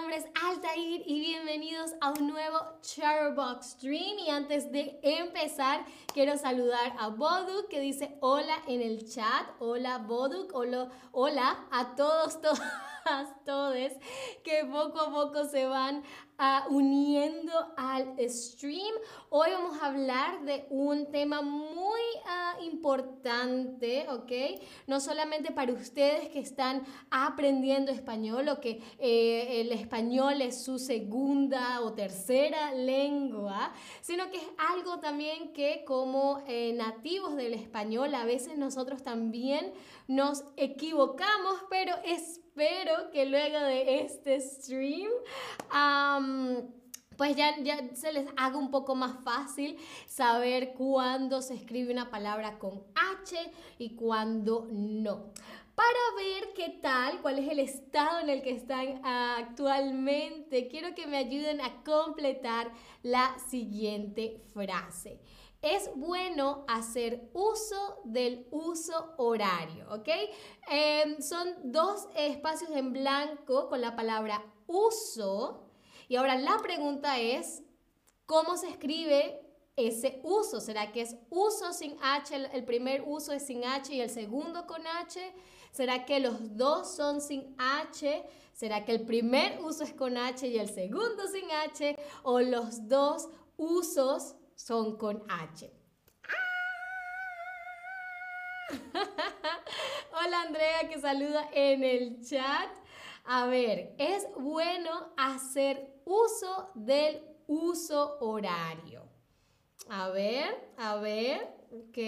nombre es Altair y bienvenidos a un nuevo Charbox Stream. Y antes de empezar, quiero saludar a Boduk que dice hola en el chat. Hola Boduk, hola, hola a todos, todas, todos que poco a poco se van uniendo al stream. Hoy vamos a hablar de un tema muy ah, importante, ¿ok? No solamente para ustedes que están aprendiendo español o que eh, el español es su segunda o tercera lengua, sino que es algo también que como eh, nativos del español a veces nosotros también nos equivocamos, pero espero que luego de este stream pues ya, ya se les haga un poco más fácil saber cuándo se escribe una palabra con H y cuándo no. Para ver qué tal, cuál es el estado en el que están actualmente, quiero que me ayuden a completar la siguiente frase. Es bueno hacer uso del uso horario, ¿ok? Em, son dos espacios en blanco con la palabra uso y ahora la pregunta es, ¿cómo se escribe ese uso? ¿Será que es uso sin H, el, primer uso es sin H y el segundo con H? ¿Será que los dos son sin H? ¿Será que el primer uso es con H y el segundo sin H? ¿O los dos usos son con H? Hola Andrea que saluda en el chat. A ver, es bueno hacer uso del uso horario. A ver, a ver, ok,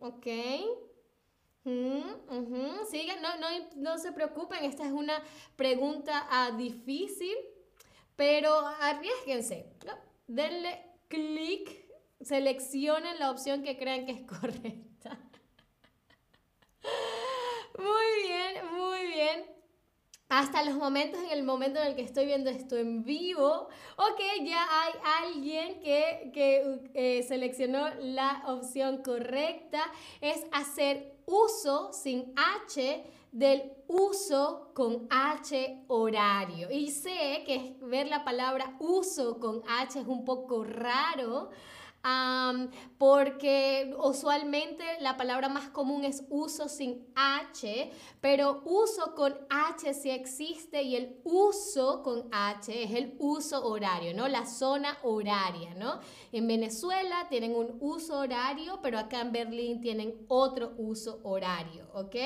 ok. Sigan, no, no, no, se preocupen, esta es una pregunta ah, difícil, pero arriesguense. Denle clic, seleccionen la opción que crean que es correcta. Muy bien, muy bien hasta los momentos, en el momento en el que estoy viendo esto en vivo, ok, ya hay alguien que, que eh, seleccionó la opción correcta, es hacer uso sin H del uso con H horario. Y sé que ver la palabra uso con H es un poco raro, porque usualmente la palabra más común es uso sin H, pero uso con H sí existe y el uso con H es el uso horario, ¿no? La zona horaria, ¿no? En Venezuela tienen un uso horario, pero acá en Berlín tienen otro uso horario, ¿ok?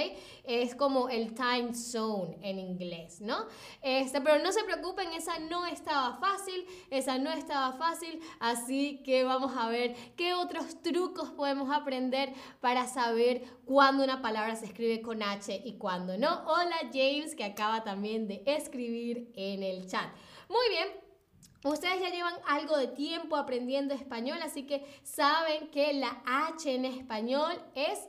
Es como el time zone en inglés, ¿no? Este, pero no se preocupen, esa no estaba fácil, esa no estaba fácil, así que vamos a ver qué otros trucos podemos aprender para saber cuándo una palabra se escribe con H y cuándo no. Hola James, que acaba también de escribir en el chat. Muy bien, Ustedes ya llevan algo de tiempo aprendiendo español, así que saben que la H en español es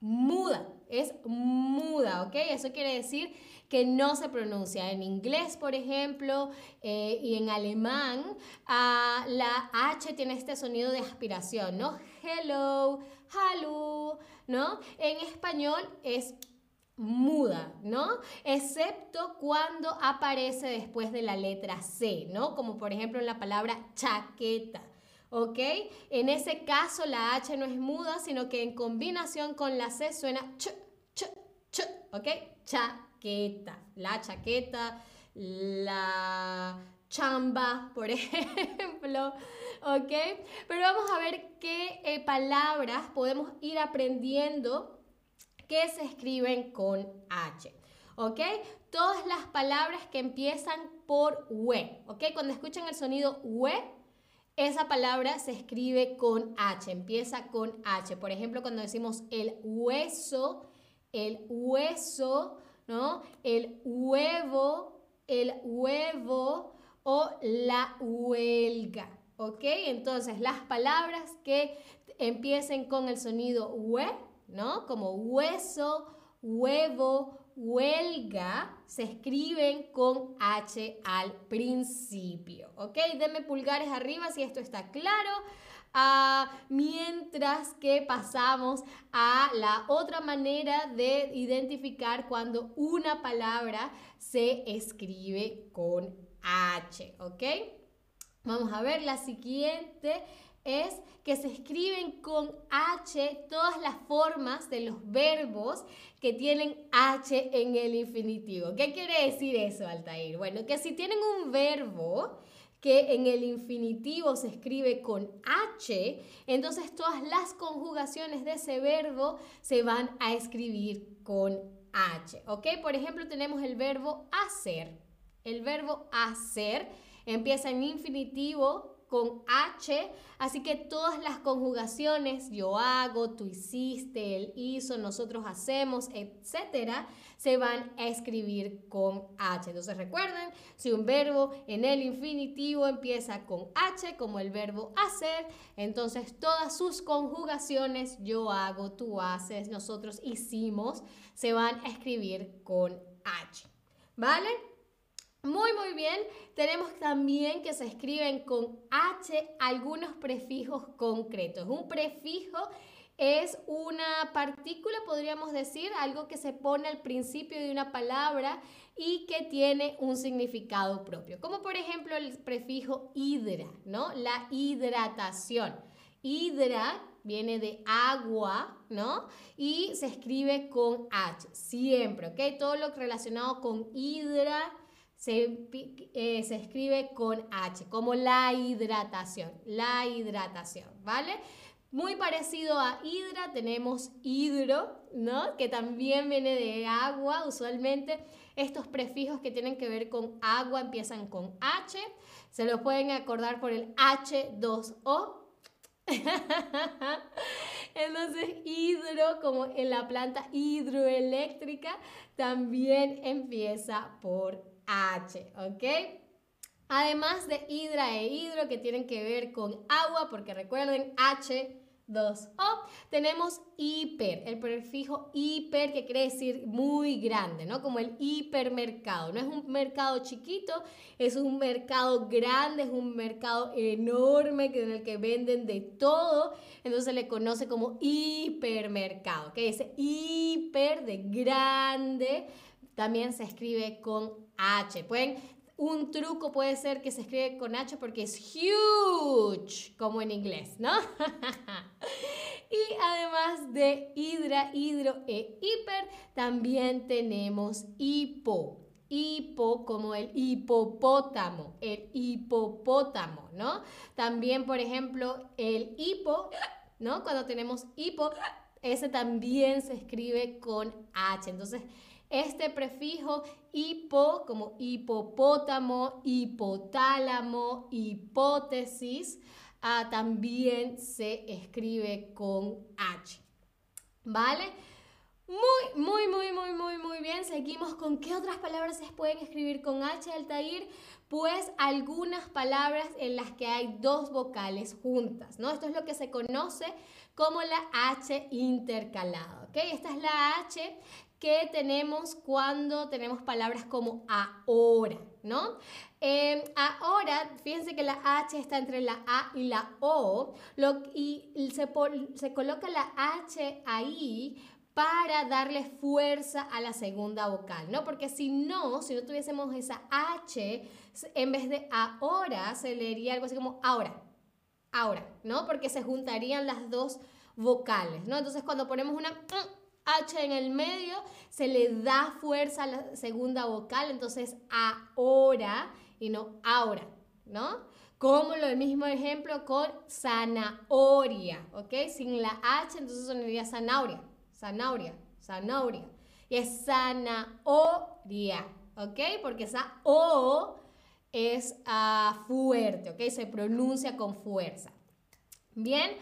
muda, es muda, ¿ok? Eso quiere decir que no se pronuncia. En inglés, por ejemplo, eh, y en alemán, ah, la H tiene este sonido de aspiración, ¿no? Hello, hello, ¿no? En español es muda, ¿no? Excepto cuando aparece después de la letra C, ¿no? Como por ejemplo en la palabra chaqueta. ¿ok? En ese caso la H no es muda, sino que en combinación con la C suena ch, ch, ch, ¿ok? Chaqueta, la chaqueta, la chamba, por ejemplo, ¿ok? Pero vamos a ver qué eh, palabras podemos ir aprendiendo que se escriben con H. ¿Ok? Todas las palabras que empiezan por we, ¿ok? Cuando escuchan el sonido we, esa palabra se escribe con H, empieza con H. Por ejemplo, cuando decimos el hueso, el hueso, ¿no? El huevo, el huevo o la huelga. ¿Ok? Entonces, las palabras que empiecen con el sonido hue, ¿no? Como hueso, huevo, huelga se escriben con H al principio, ¿ok? Denme pulgares arriba si esto está claro. Mientras que pasamos a la otra manera de identificar cuando una palabra se escribe con H, ¿ok? Vamos a ver la siguiente es que se escriben con H todas las formas de los verbos que tienen H en el infinitivo. ¿Qué quiere decir eso, Altair? Bueno, que si tienen un verbo que en el infinitivo se escribe con H, entonces todas las conjugaciones de ese verbo se van a escribir con H. ¿Ok? Por ejemplo, tenemos el verbo hacer. El verbo hacer empieza en infinitivo con H, así que todas las conjugaciones, yo hago, tú hiciste, él hizo, nosotros hacemos, etcétera, se van a escribir con H. Entonces recuerden, si un verbo en el infinitivo empieza con H, como el verbo hacer, entonces todas sus conjugaciones, yo hago, tú haces, nosotros hicimos, se van a escribir con H. ¿Vale? Muy, muy bien. Tenemos también que se escriben con H algunos prefijos concretos. Un prefijo es una partícula, podríamos decir, algo que se pone al principio de una palabra y que tiene un significado propio. Como por ejemplo el prefijo hidra, ¿no? La hidratación. Hidra viene de agua, ¿no? Y se escribe con H, siempre, ¿ok? Todo lo relacionado con hidra eh, se, escribe con H, como la hidratación, la hidratación, ¿vale? Muy parecido a hidra tenemos hidro, ¿no? Que también viene de agua, usualmente estos prefijos que tienen que ver con agua empiezan con H, se lo pueden acordar por el H2O. Entonces, hidro, como en la planta hidroeléctrica, también empieza por H, ¿ok? Además de hidra e hidro que tienen que ver con agua, porque recuerden H, 2O, tenemos hiper, el prefijo hiper que quiere decir muy grande, ¿no? Como el hipermercado. No es un mercado chiquito, es un mercado grande, es un mercado enorme en el que venden de todo. Entonces se le conoce como hipermercado, que es hiper de grande también se escribe con H. Pueden, un truco puede ser que se escribe con H porque es huge, como en inglés, ¿no? y además de hidra, hidro e hiper, también tenemos hipo. Hipo como el hipopótamo, el hipopótamo, ¿no? También, por ejemplo, el hipo, ¿no? Cuando tenemos hipo, ese también se escribe con H. Entonces, este prefijo hipo como hipopótamo, hipotálamo, hipótesis, ah, también se escribe con H. ¿Vale? Muy, muy, muy, muy, muy, muy bien. Seguimos con qué otras palabras se pueden escribir con H, Altair. Pues algunas palabras en las que hay dos vocales juntas, ¿no? Esto es lo que se conoce como la H intercalada. Esta es la H que tenemos cuando tenemos palabras como ahora, ¿no? Em, ahora, fíjense que la H está entre la A y la O y se, se coloca la H ahí para darle fuerza a la segunda vocal, ¿no? Porque si no, si no tuviésemos esa H, en vez de ahora, se leería algo así como ahora, ahora, ¿no? Porque se juntarían las dos vocales, ¿no? Entonces cuando ponemos una H en el medio, se le da fuerza a la segunda vocal, entonces ahora y no ahora, ¿no? Como lo mismo ejemplo con zanahoria, ¿ok? Sin la H, entonces sonaría zanahoria, zanahoria, zanahoria. Y es zanahoria, ¿ok? Porque esa O es uh, fuerte, ¿ok? Se pronuncia con fuerza. Bien,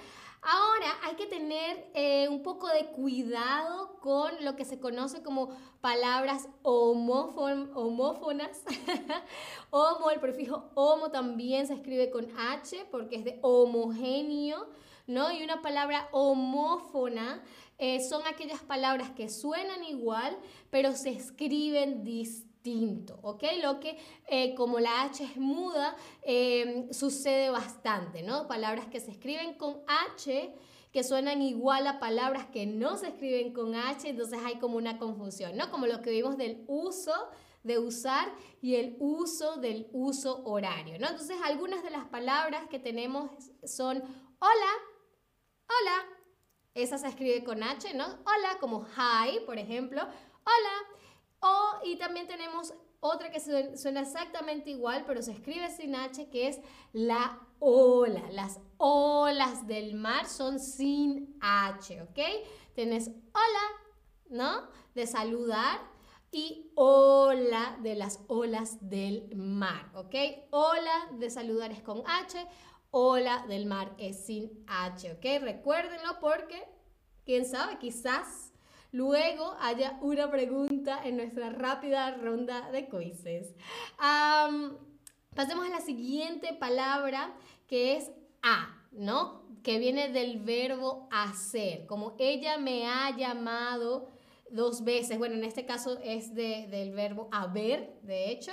Ahora hay que tener eh, un poco de cuidado con lo que se conoce como palabras homófonas. homo, el prefijo homo también se escribe con H porque es de homogéneo, ¿no? Y una palabra homófona eh, son aquellas palabras que suenan igual, pero se escriben distinto distinto, ¿ok? Lo que eh, como la H es muda, eh, sucede bastante, ¿no? Palabras que se escriben con H que suenan igual a palabras que no se escriben con H, entonces hay como una confusión, ¿no? Como lo que vimos del uso de usar y el uso del uso horario, ¿no? Entonces algunas de las palabras que tenemos son hola, hola, esa se escribe con H, ¿no? Hola, como hi, por ejemplo, hola. O, y también tenemos otra que suena exactamente igual, pero se escribe sin H, que es la ola. Las olas del mar son sin H, ¿ok? Tienes hola, ¿no? De saludar y hola de las olas del mar, ¿ok? Hola de saludar es con H, hola del mar es sin H, ¿ok? Recuérdenlo porque, quién sabe, quizás luego haya una pregunta en nuestra rápida ronda de quizzes. pasemos a la siguiente palabra que es a, ¿no? Que viene del verbo hacer, como ella me ha llamado dos veces, bueno, en este caso es del verbo haber, de hecho,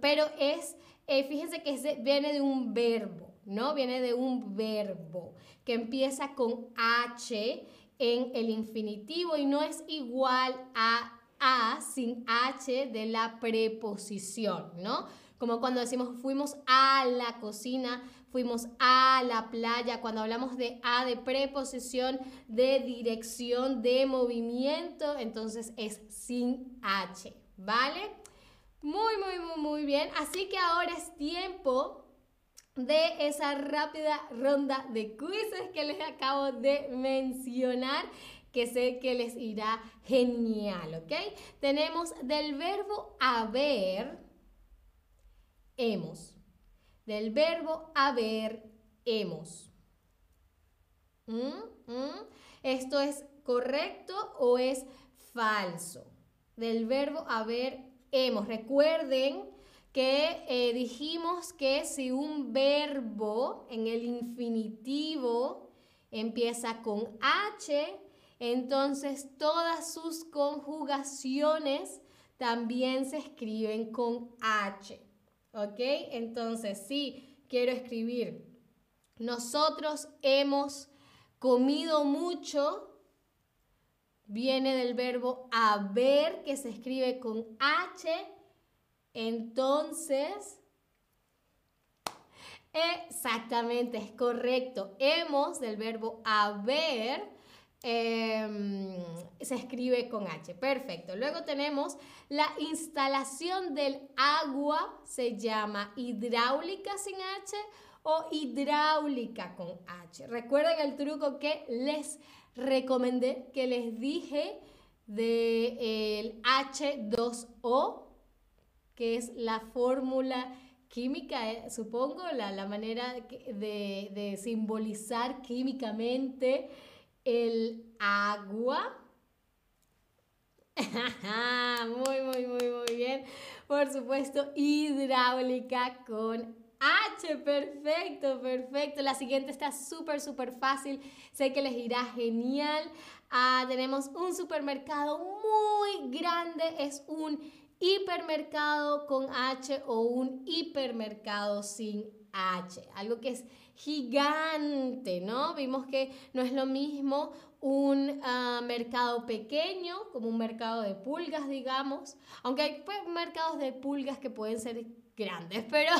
pero es, eh, fíjense que viene de un verbo, ¿no? Viene de un verbo que empieza con H en el infinitivo y no es igual a a sin h de la preposición, ¿no? Como cuando decimos fuimos a la cocina, fuimos a la playa, cuando hablamos de a de preposición, de dirección, de movimiento, entonces es sin h, ¿vale? Muy, muy, muy, muy bien. Así que ahora es tiempo de esa rápida ronda de quizzes que les acabo de mencionar que sé que les irá genial, ¿ok? Tenemos del verbo haber, hemos. Del verbo haber, hemos. ¿Mm? ¿Mm? ¿Esto es correcto o es falso? Del verbo haber, hemos. Recuerden que eh, dijimos que si un verbo en el infinitivo empieza con H, entonces todas sus conjugaciones también se escriben con H. ¿Ok? Entonces, si quiero escribir, nosotros hemos comido mucho, viene del verbo haber que se escribe con H entonces, exactamente, es correcto. Hemos del verbo haber em, se escribe con H. Perfecto. Luego tenemos la instalación del agua, se llama hidráulica sin H o hidráulica con H. Recuerden el truco que les recomendé, que les dije del H2O que es la fórmula química, eh, supongo, la, manera de, de, simbolizar químicamente el agua. muy, muy, muy, muy bien. Por supuesto, hidráulica con H, perfecto, perfecto. La siguiente está súper, súper fácil. Sé que les irá genial. Ah, tenemos un supermercado muy grande, es un hipermercado con H o un hipermercado sin H, algo que es gigante, ¿no? Vimos que no es lo mismo un ah, mercado pequeño como un mercado de pulgas, digamos, aunque hay pues, mercados de pulgas que pueden ser grandes, pero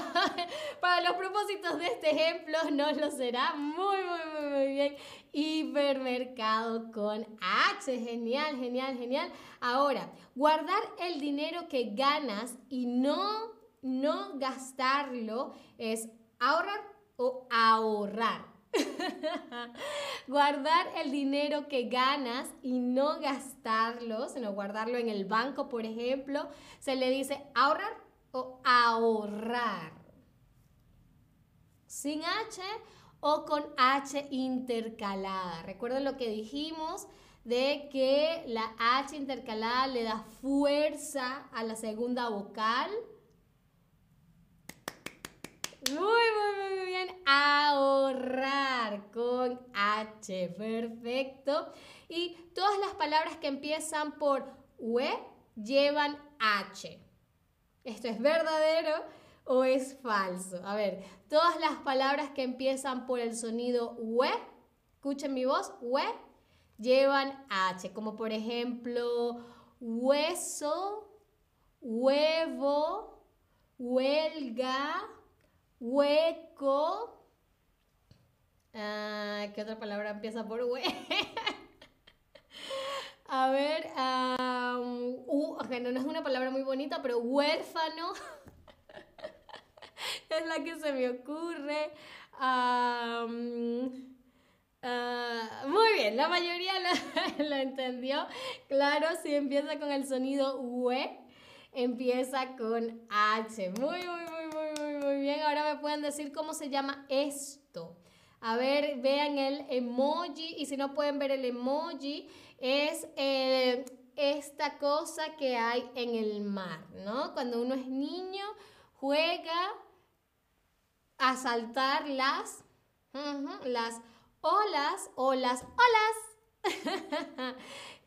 para los propósitos de este ejemplo no lo será. Muy, muy, muy, muy bien. Hipermercado con H. Genial, genial, genial. Ahora, guardar el dinero que ganas y no, no gastarlo es ahorrar o ahorrar. Guardar el dinero que ganas y no gastarlo, sino guardarlo en el banco, por ejemplo, se le dice ahorrar ahorrar. Sin H o con H intercalada. Recuerden lo que dijimos de que la H intercalada le da fuerza a la segunda vocal. Muy, muy, muy bien. Ahorrar con H. Perfecto. Y todas las palabras que empiezan por UE llevan H. ¿Esto es verdadero o es falso? A ver, todas las palabras que empiezan por el sonido we, escuchen mi voz, we, llevan H, como por ejemplo hueso, huevo, huelga, hueco. Ah, ¿Qué otra palabra empieza por hue? A ver, uh, no es una palabra muy bonita, pero huérfano es la que se me ocurre. Ah, muy bien, la mayoría lo, entendió. Claro, si empieza con el sonido UE, empieza con H. Muy, muy, muy, muy, muy, muy bien. Ahora me pueden decir cómo se llama esto. A ver, vean el emoji y si no pueden ver el emoji, es eh, esta cosa que hay en el mar, ¿no? Cuando uno es niño, juega a saltar las, las olas o las olas.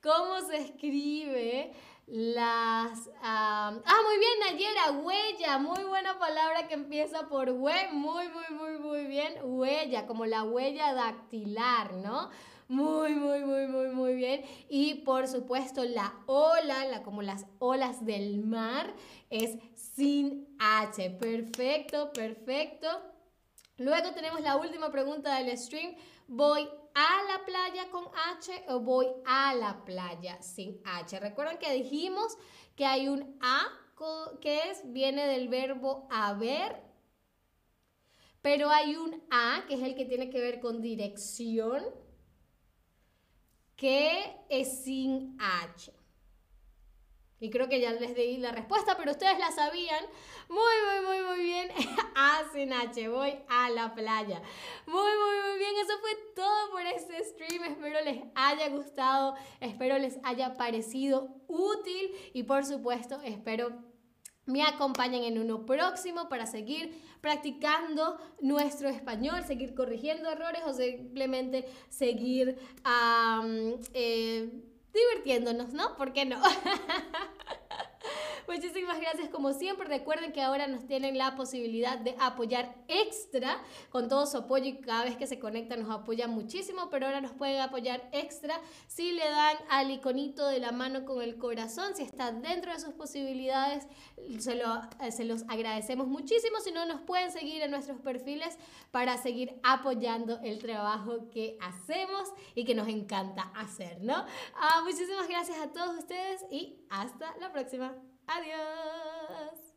¿Cómo se escribe? Las... ah, muy bien, Nayera, huella, muy buena palabra que empieza por hue, muy, muy, muy, muy bien, huella, como la huella dactilar, ¿no? Muy, muy, muy, muy, muy bien. Y por supuesto la ola, la, como las olas del mar, es sin H. Perfecto, perfecto. Luego tenemos la última pregunta del stream. ¿Voy a la playa con H o voy a la playa sin H? Recuerdan que dijimos que hay un A que es, viene del verbo haber, pero hay un A que es el que tiene que ver con dirección que es sin H. Y creo que ya les di la respuesta, pero ustedes la sabían. Muy, muy, muy, muy bien. A H, voy a la playa. Muy, muy, muy bien. Eso fue todo por este stream. Espero les haya gustado. Espero les haya parecido útil. Y por supuesto, espero me acompañen en uno próximo para seguir practicando nuestro español, seguir corrigiendo errores o simplemente seguir eh, divirtiéndonos, ¿no? ¿Por qué no? Muchísimas gracias como siempre. Recuerden que ahora nos tienen la posibilidad de apoyar extra con todo su apoyo y cada vez que se conectan nos apoyan muchísimo, pero ahora nos pueden apoyar extra si le dan al iconito de la mano con el corazón, si está dentro de sus posibilidades, se, lo, eh, se los agradecemos muchísimo. Si no, nos pueden seguir en nuestros perfiles para seguir apoyando el trabajo que hacemos y que nos encanta hacer, ¿no? Ah, muchísimas gracias a todos ustedes y hasta la próxima. Adiós.